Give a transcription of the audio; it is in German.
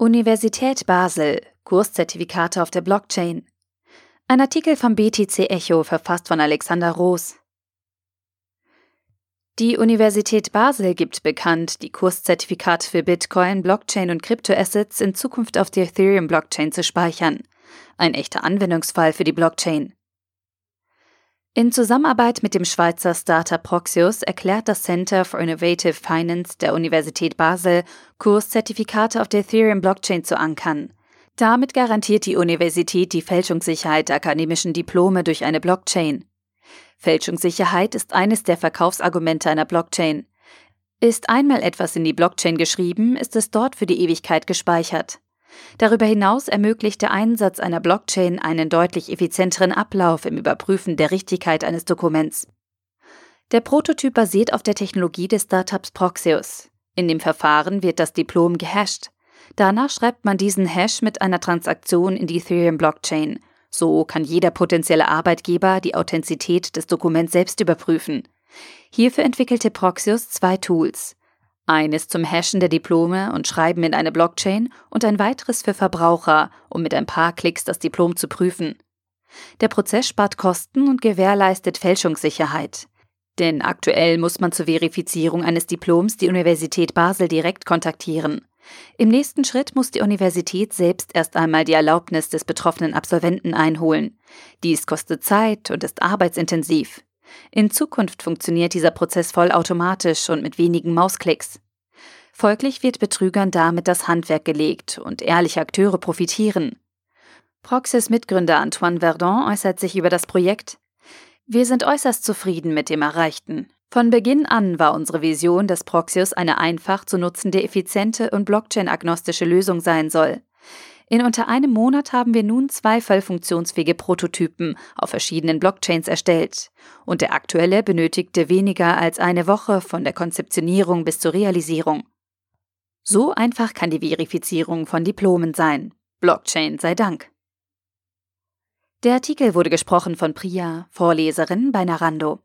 Universität Basel Kurszertifikate auf der Blockchain. Ein Artikel vom BTC Echo verfasst von Alexander Roos. Die Universität Basel gibt bekannt, die Kurszertifikate für Bitcoin, Blockchain und Kryptoassets in Zukunft auf der Ethereum-Blockchain zu speichern. Ein echter Anwendungsfall für die Blockchain. In Zusammenarbeit mit dem Schweizer Startup Proxius erklärt das Center for Innovative Finance der Universität Basel, Kurszertifikate auf der Ethereum-Blockchain zu ankern. Damit garantiert die Universität die Fälschungssicherheit der akademischen Diplome durch eine Blockchain. Fälschungssicherheit ist eines der Verkaufsargumente einer Blockchain. Ist einmal etwas in die Blockchain geschrieben, ist es dort für die Ewigkeit gespeichert. Darüber hinaus ermöglicht der Einsatz einer Blockchain einen deutlich effizienteren Ablauf im Überprüfen der Richtigkeit eines Dokuments. Der Prototyp basiert auf der Technologie des Startups Proxius. In dem Verfahren wird das Diplom gehasht. Danach schreibt man diesen Hash mit einer Transaktion in die Ethereum-Blockchain. So kann jeder potenzielle Arbeitgeber die Authentizität des Dokuments selbst überprüfen. Hierfür entwickelte Proxius zwei Tools. Eines zum Hashen der Diplome und Schreiben in eine Blockchain und ein weiteres für Verbraucher, um mit ein paar Klicks das Diplom zu prüfen. Der Prozess spart Kosten und gewährleistet Fälschungssicherheit. Denn aktuell muss man zur Verifizierung eines Diploms die Universität Basel direkt kontaktieren. Im nächsten Schritt muss die Universität selbst erst einmal die Erlaubnis des betroffenen Absolventen einholen. Dies kostet Zeit und ist arbeitsintensiv. In Zukunft funktioniert dieser Prozess vollautomatisch und mit wenigen Mausklicks. Folglich wird Betrügern damit das Handwerk gelegt und ehrliche Akteure profitieren. Proxys Mitgründer Antoine Verdon äußert sich über das Projekt. Wir sind äußerst zufrieden mit dem Erreichten. Von Beginn an war unsere Vision, dass Proxius eine einfach zu nutzende, effiziente und blockchain-agnostische Lösung sein soll. In unter einem Monat haben wir nun zwei vollfunktionsfähige Prototypen auf verschiedenen Blockchains erstellt. Und der aktuelle benötigte weniger als eine Woche von der Konzeptionierung bis zur Realisierung. So einfach kann die Verifizierung von Diplomen sein. Blockchain sei Dank. Der Artikel wurde gesprochen von Priya, Vorleserin bei Narando.